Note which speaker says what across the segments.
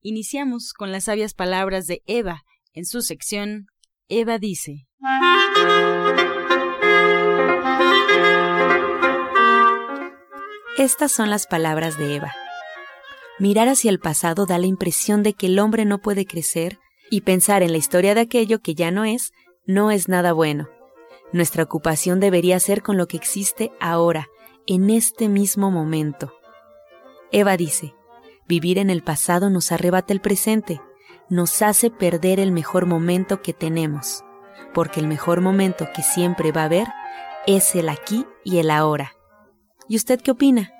Speaker 1: Iniciamos con las sabias palabras de Eva en su sección Eva dice.
Speaker 2: Estas son las palabras de Eva. Mirar hacia el pasado da la impresión de que el hombre no puede crecer y pensar en la historia de aquello que ya no es, no es nada bueno. Nuestra ocupación debería ser con lo que existe ahora, en este mismo momento. Eva dice, vivir en el pasado nos arrebata el presente, nos hace perder el mejor momento que tenemos, porque el mejor momento que siempre va a haber es el aquí y el ahora. ¿Y usted qué opina?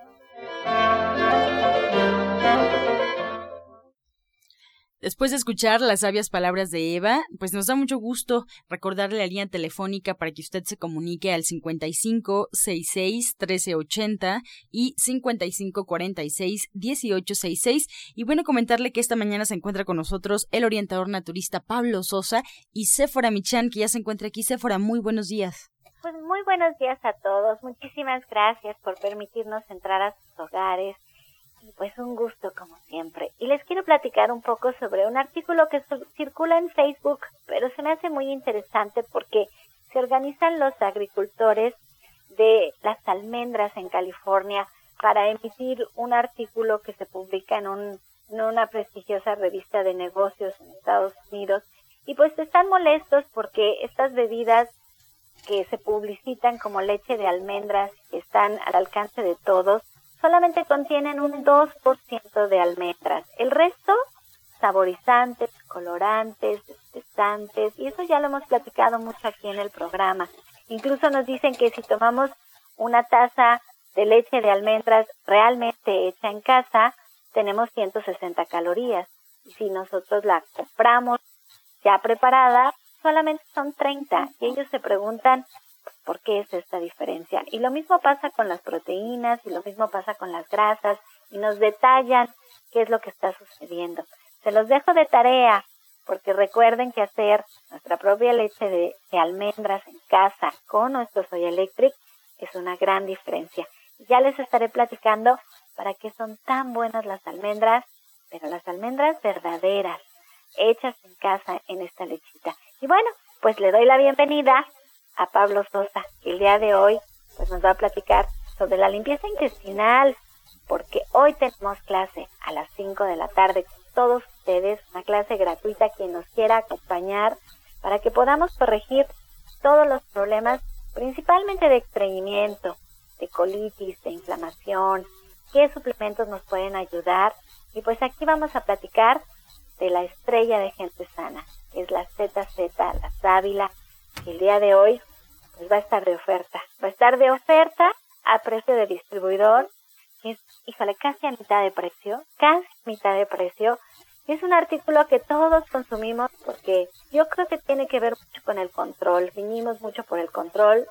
Speaker 1: Después de escuchar las sabias palabras de Eva, pues nos da mucho gusto recordarle la línea telefónica para que usted se comunique al 55 66 1380 y 55 46 1866 y bueno comentarle que esta mañana se encuentra con nosotros el orientador naturista Pablo Sosa y Sephora Michan que ya se encuentra aquí. Sephora, muy buenos días.
Speaker 3: Pues muy buenos días a todos. Muchísimas gracias por permitirnos entrar a sus hogares pues un gusto como siempre. Y les quiero platicar un poco sobre un artículo que circula en Facebook, pero se me hace muy interesante porque se organizan los agricultores de las almendras en California para emitir un artículo que se publica en, un, una prestigiosa revista de negocios en Estados Unidos. Y pues están molestos porque estas bebidas que se publicitan como leche de almendras, están al alcance de todos, solamente contienen un 2% de almendras. El resto, saborizantes, colorantes, espesantes, y eso ya lo hemos platicado mucho aquí en el programa. Incluso nos dicen que si tomamos una taza de leche de almendras realmente hecha en casa, tenemos 160 calorías. Y si nosotros la compramos ya preparada, solamente son 30. Y ellos se preguntan por qué es esta diferencia. Y lo mismo pasa con las proteínas y lo mismo pasa con las grasas y nos detallan qué es lo que está sucediendo. Se los dejo de tarea porque recuerden que hacer nuestra propia leche de, almendras en casa con nuestro Soy Electric es una gran diferencia. Ya les estaré platicando para qué son tan buenas las almendras, pero las almendras verdaderas, hechas en casa en esta lechita. Y bueno, pues le doy la bienvenida a Pablo Sosa, que el día de hoy pues nos va a platicar sobre la limpieza intestinal, porque hoy tenemos clase a las 5 de la tarde con todos ustedes, una clase gratuita quien nos quiera acompañar para que podamos corregir todos los problemas, principalmente de estreñimiento, de colitis, de inflamación, qué suplementos nos pueden ayudar. Y pues aquí vamos a platicar de la estrella de gente sana, que es la ZZ, la sábila, el día de hoy pues va a estar de oferta. Va a estar de oferta a precio de distribuidor, que es, híjole, casi a mitad de precio, casi mitad de precio. Es un artículo que todos consumimos porque yo creo que tiene que ver mucho con el control. Vinimos mucho por el control,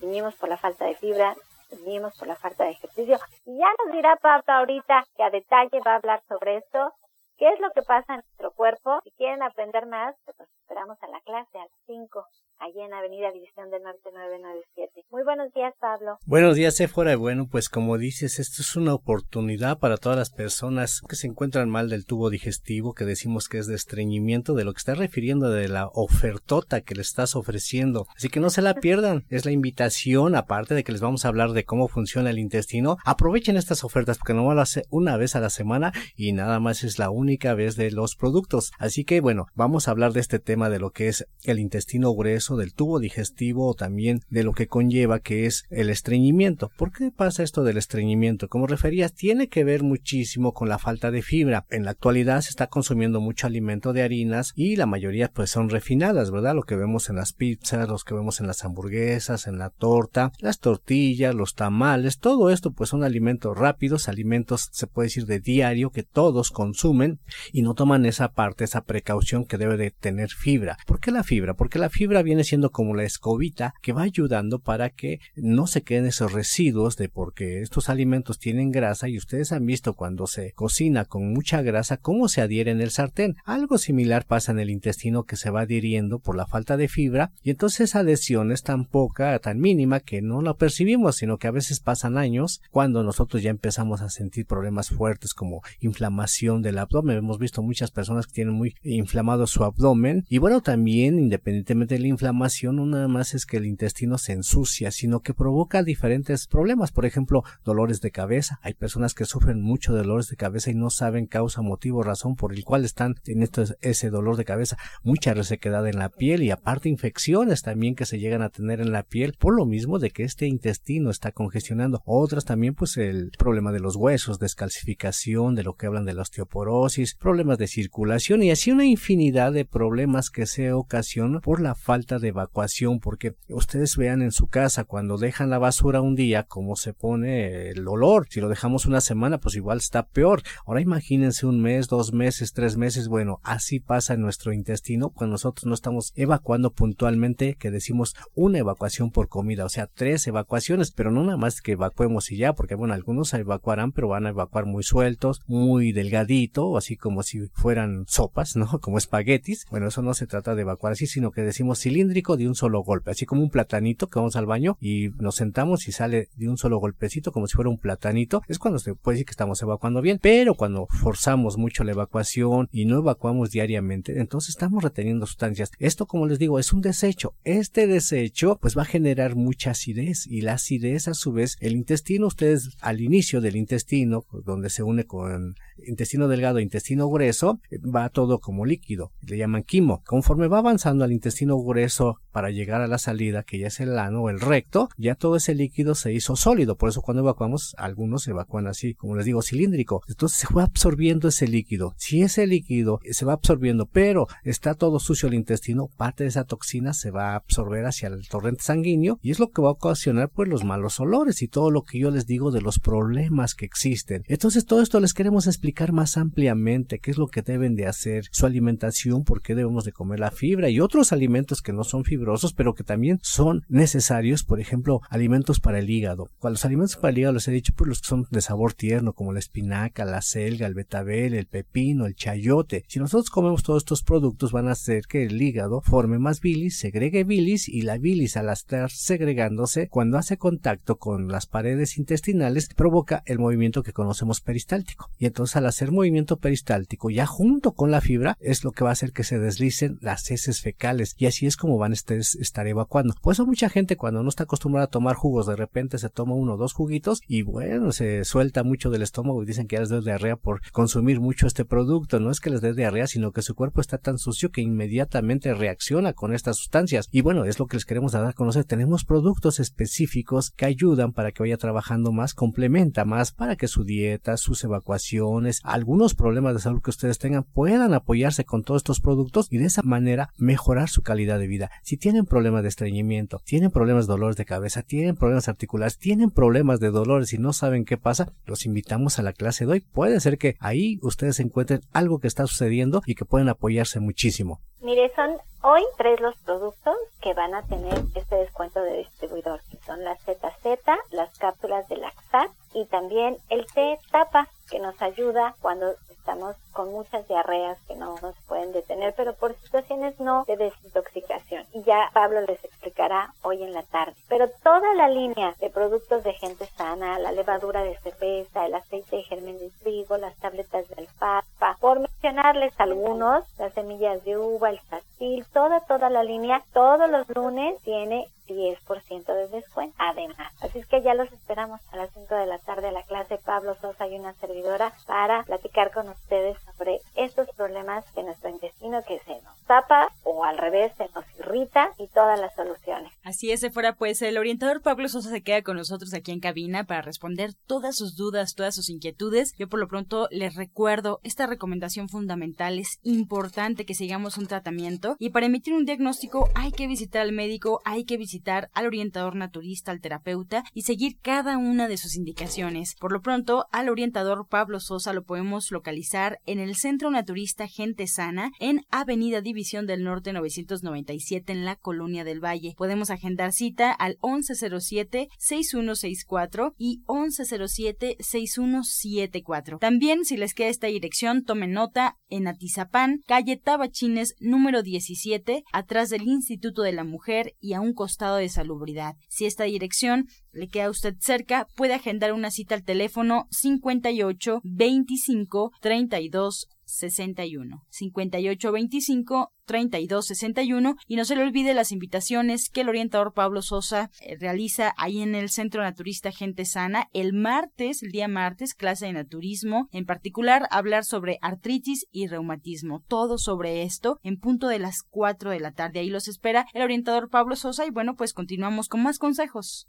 Speaker 3: vinimos por la falta de fibra, vinimos por la falta de ejercicio. Y ya nos dirá Pablo ahorita que a detalle va a hablar sobre esto. ¿Qué es lo que pasa en nuestro cuerpo? Si quieren aprender más, pues esperamos a la clase a las 5 allí en Avenida División del Norte 997. Muy buenos días, Pablo.
Speaker 4: Buenos días, Sephora. Bueno, pues como dices, esto es una oportunidad para todas las personas que se encuentran mal del tubo digestivo, que decimos que es de estreñimiento, de lo que está refiriendo de la ofertota que le estás ofreciendo. Así que no se la pierdan. Es la invitación, aparte de que les vamos a hablar de cómo funciona el intestino. Aprovechen estas ofertas porque no lo hace una vez a la semana y nada más es la única vez de los productos. Así que bueno, vamos a hablar de este tema de lo que es el intestino grueso del tubo digestivo o también de lo que conlleva que es el estreñimiento. ¿Por qué pasa esto del estreñimiento? Como referías, tiene que ver muchísimo con la falta de fibra. En la actualidad se está consumiendo mucho alimento de harinas y la mayoría pues son refinadas, ¿verdad? Lo que vemos en las pizzas, los que vemos en las hamburguesas, en la torta, las tortillas, los tamales, todo esto pues son alimentos rápidos, alimentos se puede decir de diario que todos consumen y no toman esa parte, esa precaución que debe de tener fibra. ¿Por qué la fibra? Porque la fibra viene siendo como la escobita que va ayudando para que no se queden esos residuos de porque estos alimentos tienen grasa y ustedes han visto cuando se cocina con mucha grasa cómo se adhiere en el sartén. Algo similar pasa en el intestino que se va adhiriendo por la falta de fibra y entonces esa adhesión es tan poca, tan mínima que no la percibimos, sino que a veces pasan años cuando nosotros ya empezamos a sentir problemas fuertes como inflamación del abdomen. Hemos visto muchas personas que tienen muy inflamado su abdomen y bueno, también independientemente de la inflamación, no nada más es que el intestino se ensucia, sino que provoca diferentes problemas, por ejemplo, dolores de cabeza. Hay personas que sufren mucho dolores de cabeza y no saben causa, motivo, razón por el cual están teniendo ese dolor de cabeza, mucha resequedad en la piel y aparte infecciones también que se llegan a tener en la piel por lo mismo de que este intestino está congestionando. Otras también pues el problema de los huesos, descalcificación, de lo que hablan de la osteoporosis, problemas de circulación y así una infinidad de problemas que se ocasionan por la falta de evacuación porque ustedes vean en su casa cuando dejan la basura un día cómo se pone el olor. Si lo dejamos una semana pues igual está peor. Ahora imagínense un mes, dos meses, tres meses. Bueno, así pasa en nuestro intestino cuando nosotros no estamos evacuando puntualmente que decimos una evacuación por comida, o sea, tres evacuaciones, pero no nada más que evacuemos y ya, porque bueno, algunos evacuarán, pero van a evacuar muy sueltos, muy delgadito, así como si fueran sopas, ¿no? Como espaguetis. Bueno, eso no se trata de evacuar así, sino que decimos de un solo golpe, así como un platanito que vamos al baño y nos sentamos y sale de un solo golpecito como si fuera un platanito. Es cuando se puede decir que estamos evacuando bien, pero cuando forzamos mucho la evacuación y no evacuamos diariamente, entonces estamos reteniendo sustancias. Esto, como les digo, es un desecho. Este desecho pues va a generar mucha acidez y la acidez a su vez el intestino, ustedes al inicio del intestino, donde se une con intestino delgado e intestino grueso, va todo como líquido, le llaman quimo. Conforme va avanzando al intestino grueso para llegar a la salida, que ya es el ano o el recto, ya todo ese líquido se hizo sólido. Por eso cuando evacuamos, algunos evacúan así, como les digo, cilíndrico. Entonces se va absorbiendo ese líquido. Si ese líquido se va absorbiendo, pero está todo sucio el intestino, parte de esa toxina se va a absorber hacia el torrente sanguíneo y es lo que va a ocasionar pues los malos olores y todo lo que yo les digo de los problemas que existen. Entonces todo esto les queremos explicar más ampliamente qué es lo que deben de hacer, su alimentación, por qué debemos de comer la fibra y otros alimentos que no son fibrosos pero que también son necesarios, por ejemplo, alimentos para el hígado. Cuando los alimentos para el hígado les he dicho pues los que son de sabor tierno como la espinaca, la selga, el betabel, el pepino, el chayote. Si nosotros comemos todos estos productos van a hacer que el hígado forme más bilis, segregue bilis y la bilis al estar segregándose cuando hace contacto con las paredes intestinales provoca el movimiento que conocemos peristáltico. Y entonces al hacer movimiento peristáltico ya junto con la fibra es lo que va a hacer que se deslicen las heces fecales y así es como van a estar evacuando. Por eso mucha gente cuando no está acostumbrada a tomar jugos de repente se toma uno o dos juguitos y bueno se suelta mucho del estómago y dicen que ya les da diarrea por consumir mucho este producto. No es que les dé diarrea sino que su cuerpo está tan sucio que inmediatamente reacciona con estas sustancias. Y bueno, es lo que les queremos dar a conocer. Tenemos productos específicos que ayudan para que vaya trabajando más, complementa más para que su dieta, sus evacuaciones, algunos problemas de salud que ustedes tengan puedan apoyarse con todos estos productos y de esa manera mejorar su calidad de vida. Si tienen problemas de estreñimiento, tienen problemas de dolores de cabeza, tienen problemas articulares, tienen problemas de dolores y no saben qué pasa, los invitamos a la clase de hoy. Puede ser que ahí ustedes encuentren algo que está sucediendo y que pueden apoyarse muchísimo.
Speaker 3: Mire, son hoy tres los productos que van a tener este descuento de distribuidor, son las ZZ, las cápsulas de Laxat y también el té tapa, que nos ayuda cuando estamos con muchas diarreas que no nos pueden detener, pero por situaciones no de desintoxicación. Y ya Pablo les explicará hoy en la tarde. Pero toda la línea de productos de gente sana, la levadura de cerveza, el aceite de germen de trigo, las tabletas de alfalfa, por mencionarles algunos, las semillas de uva, el satil, toda, toda la línea, todos los lunes tiene 10% de descuento además. Así es que ya los esperamos a las 5 de la tarde a la clase Pablo Sosa y una servidora para platicar con ustedes sobre estos problemas de nuestro intestino que se nos tapa o al revés se nos Rita y todas las soluciones.
Speaker 1: Así es, fuera pues el orientador Pablo Sosa se queda con nosotros aquí en cabina para responder todas sus dudas, todas sus inquietudes. Yo por lo pronto les recuerdo esta recomendación fundamental. Es importante que sigamos un tratamiento y para emitir un diagnóstico hay que visitar al médico, hay que visitar al orientador naturista, al terapeuta y seguir cada una de sus indicaciones. Por lo pronto, al orientador Pablo Sosa lo podemos localizar en el Centro Naturista Gente Sana en Avenida División del Norte 997 en la Colonia del Valle. Podemos cita al 1107-6164 y 1107-6174. También, si les queda esta dirección, tomen nota en Atizapán, calle Tabachines número 17, atrás del Instituto de la Mujer y a un costado de Salubridad. Si esta dirección le queda a usted cerca, puede agendar una cita al teléfono 58 25 32 61 58 25 32 61 y no se le olvide las invitaciones que el orientador Pablo Sosa eh, realiza ahí en el Centro Naturista Gente Sana el martes, el día martes, clase de naturismo, en particular hablar sobre artritis y reumatismo, todo sobre esto en punto de las 4 de la tarde. Ahí los espera el orientador Pablo Sosa y bueno, pues continuamos con más consejos.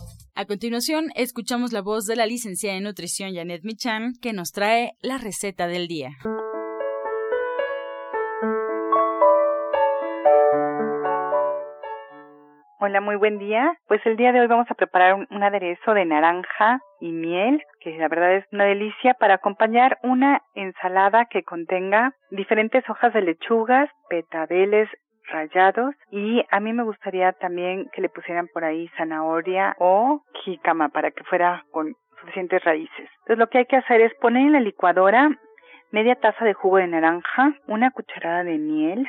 Speaker 1: A continuación, escuchamos la voz de la licenciada en nutrición Janet Michan, que nos trae la receta del día.
Speaker 5: Hola, muy buen día. Pues el día de hoy vamos a preparar un, aderezo de naranja y miel, que la verdad es una delicia, para acompañar una ensalada que contenga diferentes hojas de lechugas, betabeles, rayados y a mí me gustaría también que le pusieran por ahí zanahoria o jícama para que fuera con suficientes raíces. Entonces lo que hay que hacer es poner en la licuadora media taza de jugo de naranja, una cucharada de miel,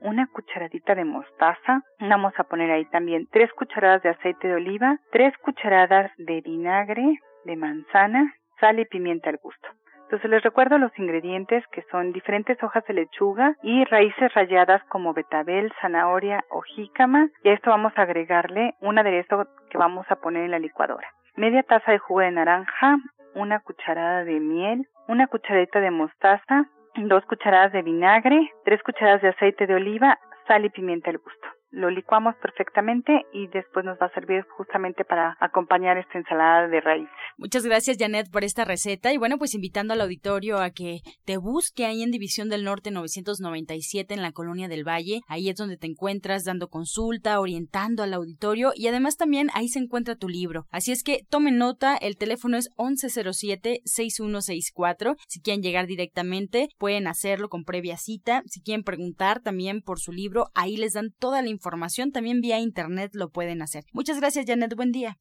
Speaker 5: una cucharadita de mostaza, vamos a poner ahí también tres cucharadas de aceite de oliva, tres cucharadas de vinagre de manzana, sal y pimienta al gusto. Entonces les recuerdo los ingredientes que son diferentes hojas de lechuga y raíces ralladas como betabel, zanahoria o jícama y a esto vamos a agregarle un aderezo que vamos a poner en la licuadora. Media taza de jugo de naranja, una cucharada de miel, una cucharadita de mostaza, dos cucharadas de vinagre, tres cucharadas de aceite de oliva, sal y pimienta al gusto lo licuamos perfectamente y después nos va a servir justamente para acompañar esta ensalada de raíz.
Speaker 1: Muchas gracias Janet por esta receta. Y bueno pues invitando al auditorio a que te busque ahí en División del Norte 997 en la Colonia del Valle, ahí es donde te encuentras dando consulta, orientando al auditorio. Y además también ahí se encuentra tu libro. Así es que tomen nota, el teléfono es 1107-6164, si quieren llegar directamente pueden hacerlo con previa cita, si quieren preguntar también por su libro, ahí les dan toda la información información, también vía internet lo pueden hacer. Muchas gracias, Janet. Buen día.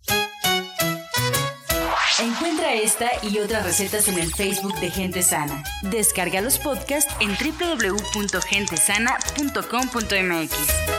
Speaker 2: Encuentra esta y otras recetas en el Facebook de Gente Sana. Descarga los podcasts en www.gentesana.com.mx.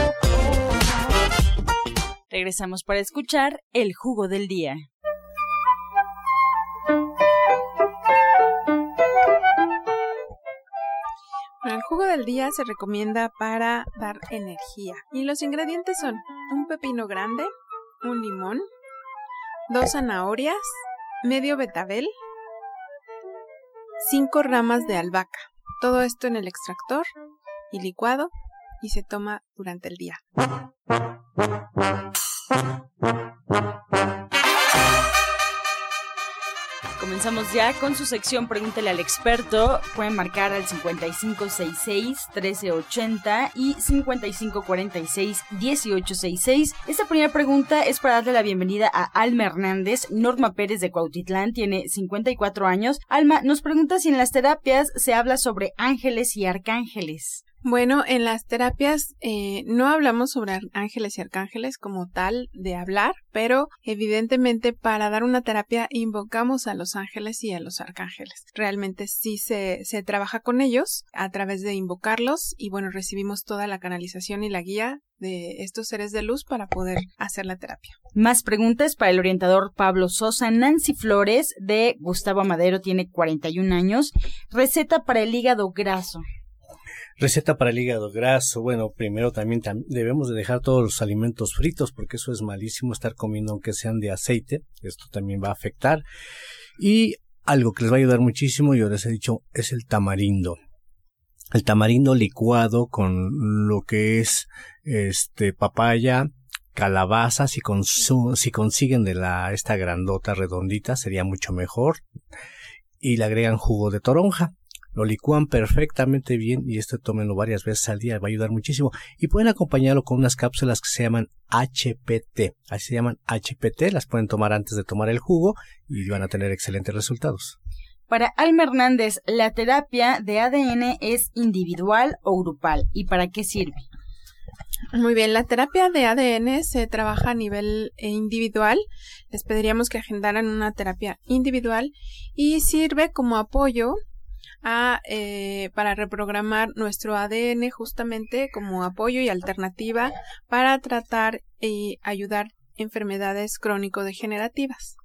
Speaker 1: Regresamos para escuchar el jugo del día.
Speaker 6: el jugo del día se recomienda para dar energía y los ingredientes son un pepino grande, un limón, dos zanahorias, medio betabel, cinco ramas de albahaca. Todo esto en el extractor y licuado y se toma durante el día.
Speaker 1: Comenzamos ya con su sección Pregúntele al experto. Pueden marcar al 5566-1380 y 5546-1866. Esta primera pregunta es para darle la bienvenida a Alma Hernández. Norma Pérez de Cuautitlán tiene 54 años. Alma nos pregunta si en las terapias se habla sobre ángeles y arcángeles.
Speaker 6: Bueno, en las terapias eh, no hablamos sobre ángeles y arcángeles como tal de hablar, pero evidentemente para dar una terapia invocamos a los ángeles y a los arcángeles. Realmente sí se, se trabaja con ellos a través de invocarlos y bueno, recibimos toda la canalización y la guía de estos seres de luz para poder hacer la terapia.
Speaker 1: Más preguntas para el orientador Pablo Sosa. Nancy Flores de Gustavo Madero tiene 41 años. Receta para el hígado graso.
Speaker 4: Receta para el hígado graso. Bueno, primero también debemos de dejar todos los alimentos fritos porque eso es malísimo estar comiendo aunque sean de aceite. Esto también va a afectar. Y algo que les va a ayudar muchísimo, yo les he dicho, es el tamarindo. El tamarindo licuado con lo que es este papaya, calabaza, si, si consiguen de la esta grandota redondita sería mucho mejor. Y le agregan jugo de toronja lo licúan perfectamente bien y este tómenlo varias veces al día, va a ayudar muchísimo. Y pueden acompañarlo con unas cápsulas que se llaman HPT, así se llaman HPT, las pueden tomar antes de tomar el jugo y van a tener excelentes resultados.
Speaker 1: Para Alma Hernández, ¿la terapia de ADN es individual o grupal y para qué sirve?
Speaker 6: Muy bien, la terapia de ADN se trabaja a nivel individual. Les pediríamos que agendaran una terapia individual y sirve como apoyo a, eh, para reprogramar nuestro ADN justamente como apoyo y alternativa para tratar y ayudar enfermedades crónico-degenerativas.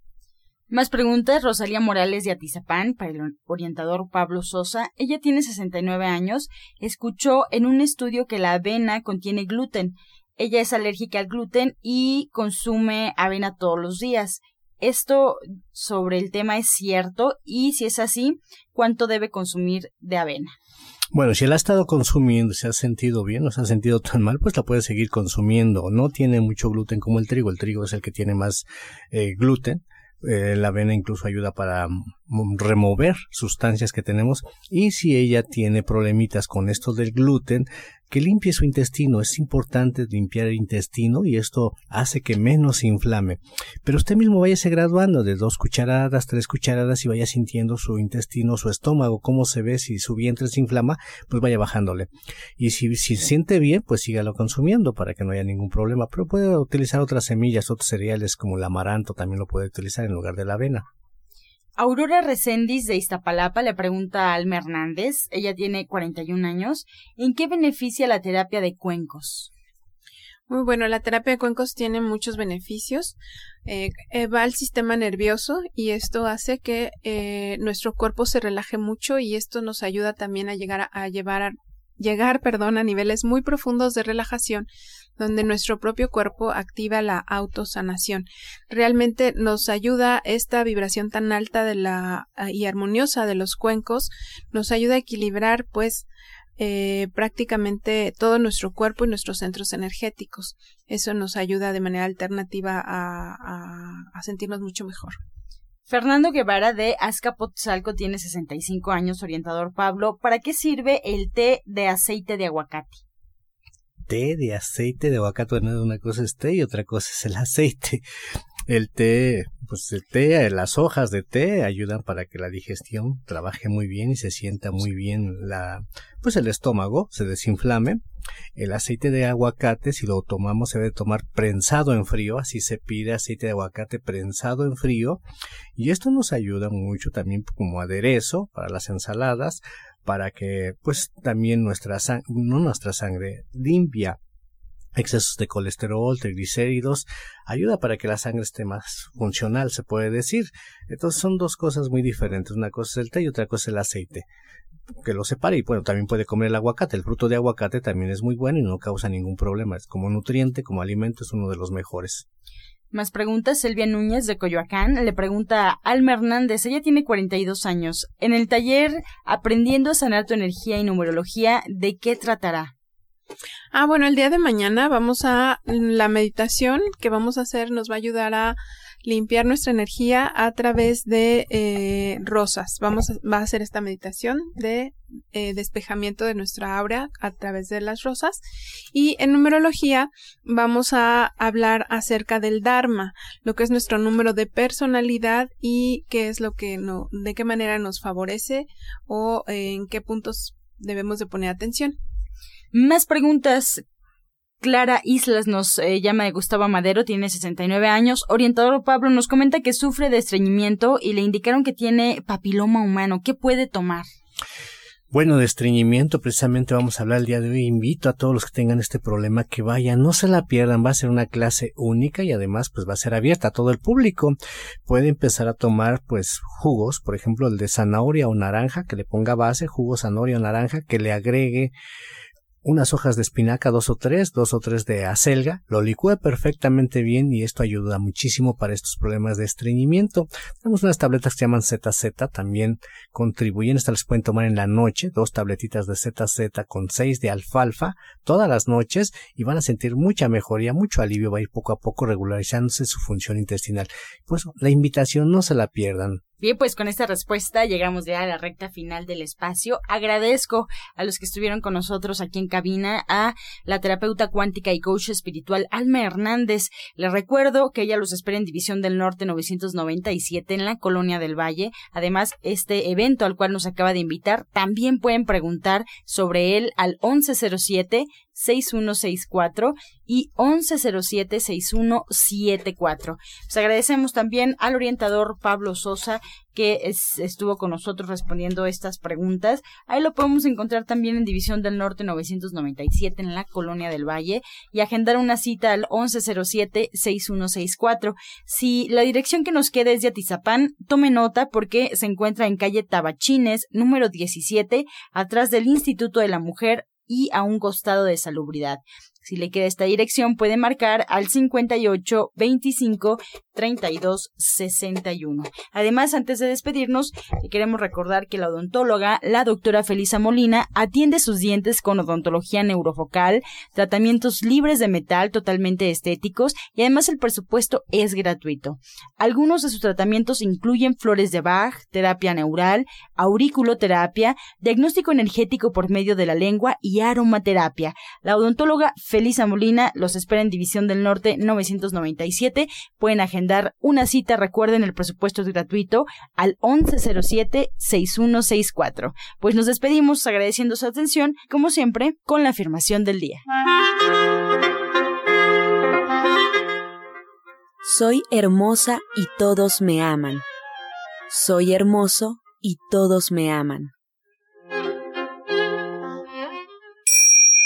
Speaker 1: Más preguntas, Rosalía Morales de Atizapán, para el orientador Pablo Sosa. Ella tiene 69 años, escuchó en un estudio que la avena contiene gluten. Ella es alérgica al gluten y consume avena todos los días. ¿Esto sobre el tema es cierto? Y si es así, ¿cuánto debe consumir de avena?
Speaker 4: Bueno, si él ha estado consumiendo, se ha sentido bien, no se ha sentido tan mal, pues la puede seguir consumiendo. No tiene mucho gluten como el trigo. El trigo es el que tiene más eh, gluten. Eh, la avena incluso ayuda para mm, remover sustancias que tenemos y si ella tiene problemitas con esto del gluten que limpie su intestino. Es importante limpiar el intestino y esto hace que menos se inflame. Pero usted mismo váyase graduando de dos cucharadas, tres cucharadas y vaya sintiendo su intestino, su estómago, cómo se ve, si su vientre se inflama, pues vaya bajándole. Y si, si siente bien, pues sígalo consumiendo para que no haya ningún problema. Pero puede utilizar otras semillas, otros cereales como el amaranto, también lo puede utilizar en lugar de la avena.
Speaker 1: Aurora Recendis de Iztapalapa le pregunta a Alma Hernández, ella tiene 41 años, ¿en qué beneficia la terapia de cuencos?
Speaker 6: Muy bueno, la terapia de cuencos tiene muchos beneficios. Eh, eh, va al sistema nervioso y esto hace que eh, nuestro cuerpo se relaje mucho y esto nos ayuda también a llegar a, a llevar llegar, perdón, a niveles muy profundos de relajación donde nuestro propio cuerpo activa la autosanación. Realmente nos ayuda esta vibración tan alta de la ah, y armoniosa de los cuencos, nos ayuda a equilibrar pues eh, prácticamente todo nuestro cuerpo y nuestros centros energéticos. Eso nos ayuda de manera alternativa a, a sentirnos mucho mejor.
Speaker 1: Fernando Guevara de Azcapotzalco tiene 65 años, orientador Pablo. ¿Para qué sirve el té de aceite de aguacate?
Speaker 4: té de aceite de aguacate. Bueno, una cosa es té y otra cosa es el aceite. El té, pues el té, las hojas de té ayudan para que la digestión trabaje muy bien y se sienta muy bien la, pues el estómago, se desinflame. El aceite de aguacate, si lo tomamos, se debe tomar prensado en frío, así se pide aceite de aguacate prensado en frío. Y esto nos ayuda mucho también como aderezo para las ensaladas, para que pues también nuestra no nuestra sangre, limpia excesos de colesterol, triglicéridos, ayuda para que la sangre esté más funcional, se puede decir. Entonces son dos cosas muy diferentes, una cosa es el té y otra cosa es el aceite. Que lo separe y bueno, también puede comer el aguacate, el fruto de aguacate también es muy bueno y no causa ningún problema, es como nutriente, como alimento es uno de los mejores.
Speaker 1: Más preguntas, Silvia Núñez de Coyoacán le pregunta a Alma Hernández, ella tiene 42 años. En el taller Aprendiendo a sanar tu energía y numerología, ¿de qué tratará?
Speaker 6: Ah, bueno, el día de mañana vamos a la meditación que vamos a hacer nos va a ayudar a limpiar nuestra energía a través de eh, rosas. Vamos a, hacer esta meditación de eh, despejamiento de nuestra aura a través de las rosas. Y en numerología vamos a hablar acerca del Dharma, lo que es nuestro número de personalidad y qué es lo que no, de qué manera nos favorece o en qué puntos debemos de poner atención.
Speaker 1: Más preguntas. Clara Islas nos eh, llama de Gustavo Madero, tiene 69 años. Orientador Pablo nos comenta que sufre de estreñimiento y le indicaron que tiene papiloma humano. ¿Qué puede tomar?
Speaker 4: Bueno, de estreñimiento precisamente vamos a hablar el día de hoy. Invito a todos los que tengan este problema que vayan, no se la pierdan, va a ser una clase única y además pues va a ser abierta a todo el público. Puede empezar a tomar pues jugos, por ejemplo el de zanahoria o naranja, que le ponga base, jugo zanahoria o naranja, que le agregue unas hojas de espinaca, dos o tres, dos o tres de acelga, lo licúe perfectamente bien y esto ayuda muchísimo para estos problemas de estreñimiento. Tenemos unas tabletas que se llaman ZZ, también contribuyen, estas las pueden tomar en la noche, dos tabletitas de ZZ con seis de alfalfa todas las noches y van a sentir mucha mejoría, mucho alivio, va a ir poco a poco regularizándose su función intestinal. Pues la invitación no se la pierdan.
Speaker 1: Bien, pues con esta respuesta llegamos ya a la recta final del espacio. Agradezco a los que estuvieron con nosotros aquí en cabina, a la terapeuta cuántica y coach espiritual Alma Hernández. Les recuerdo que ella los espera en División del Norte 997 en la Colonia del Valle. Además, este evento al cual nos acaba de invitar, también pueden preguntar sobre él al 1107 6164 y 1107-6174. Pues agradecemos también al orientador Pablo Sosa que estuvo con nosotros respondiendo estas preguntas. Ahí lo podemos encontrar también en División del Norte 997 en la Colonia del Valle y agendar una cita al 1107-6164. Si la dirección que nos queda es de Atizapán, tome nota porque se encuentra en calle Tabachines, número 17, atrás del Instituto de la Mujer y a un costado de salubridad. Si le queda esta dirección, puede marcar al 58 25 32 61. Además, antes de despedirnos, queremos recordar que la odontóloga, la doctora Felisa Molina, atiende sus dientes con odontología neurofocal, tratamientos libres de metal totalmente estéticos y además el presupuesto es gratuito. Algunos de sus tratamientos incluyen flores de Bach, terapia neural, auriculoterapia, diagnóstico energético por medio de la lengua y aromaterapia. La odontóloga Felisa Molina los espera en División del Norte 997. Pueden agendar una cita, recuerden el presupuesto es gratuito, al 1107-6164. Pues nos despedimos agradeciendo su atención, como siempre, con la afirmación del día.
Speaker 2: Soy hermosa y todos me aman. Soy hermoso y todos me aman.